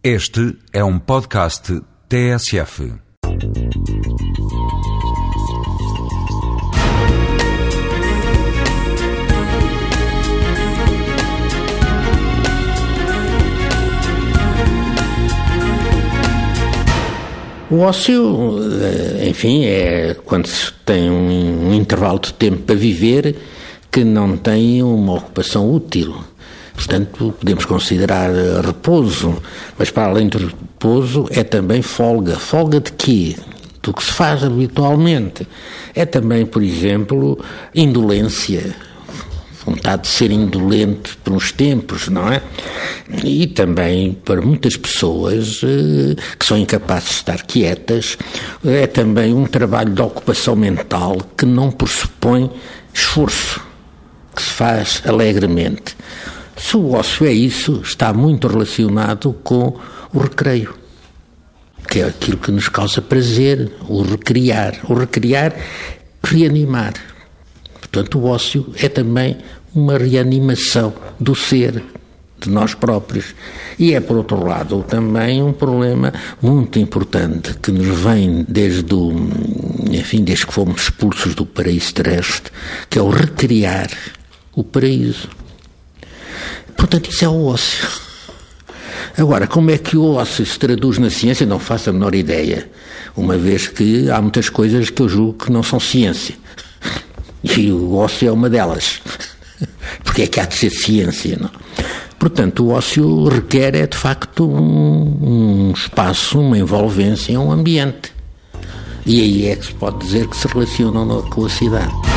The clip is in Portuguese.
Este é um podcast TSF. O ócio, eh, enfim, é quando se tem um, intervalo de tempo para viver que não tem uma ocupação útil. Portanto, podemos considerar repouso, mas para além do repouso é também folga. Folga de quê? Do que se faz habitualmente. É também, por exemplo, indolência vontade de ser indolente por uns tempos, não é? E também para muitas pessoas eh, que são incapazes de estar quietas, é também um trabalho de ocupação mental que não pressupõe esforço, que se faz alegremente. Se o ócio é isso, está muito relacionado com o recreio, que é aquilo que nos causa prazer, o recriar. O recriar, reanimar. Portanto, o ócio é também uma reanimação do ser, de nós próprios. E é, por outro lado, também um problema muito importante que nos vem desde o, enfim, desde que fomos expulsos do paraíso terrestre, que é o recriar o paraíso. Portanto, isso é o ócio. Agora, como é que o ócio se traduz na ciência? Não faço a menor ideia, uma vez que há muitas coisas que eu julgo que não são ciência. E o ócio é uma delas. Porque é que há de ser ciência, não? Portanto, o ócio requer, é de facto, um, um espaço, uma envolvência, um ambiente. E aí é que se pode dizer que se relacionam com a cidade.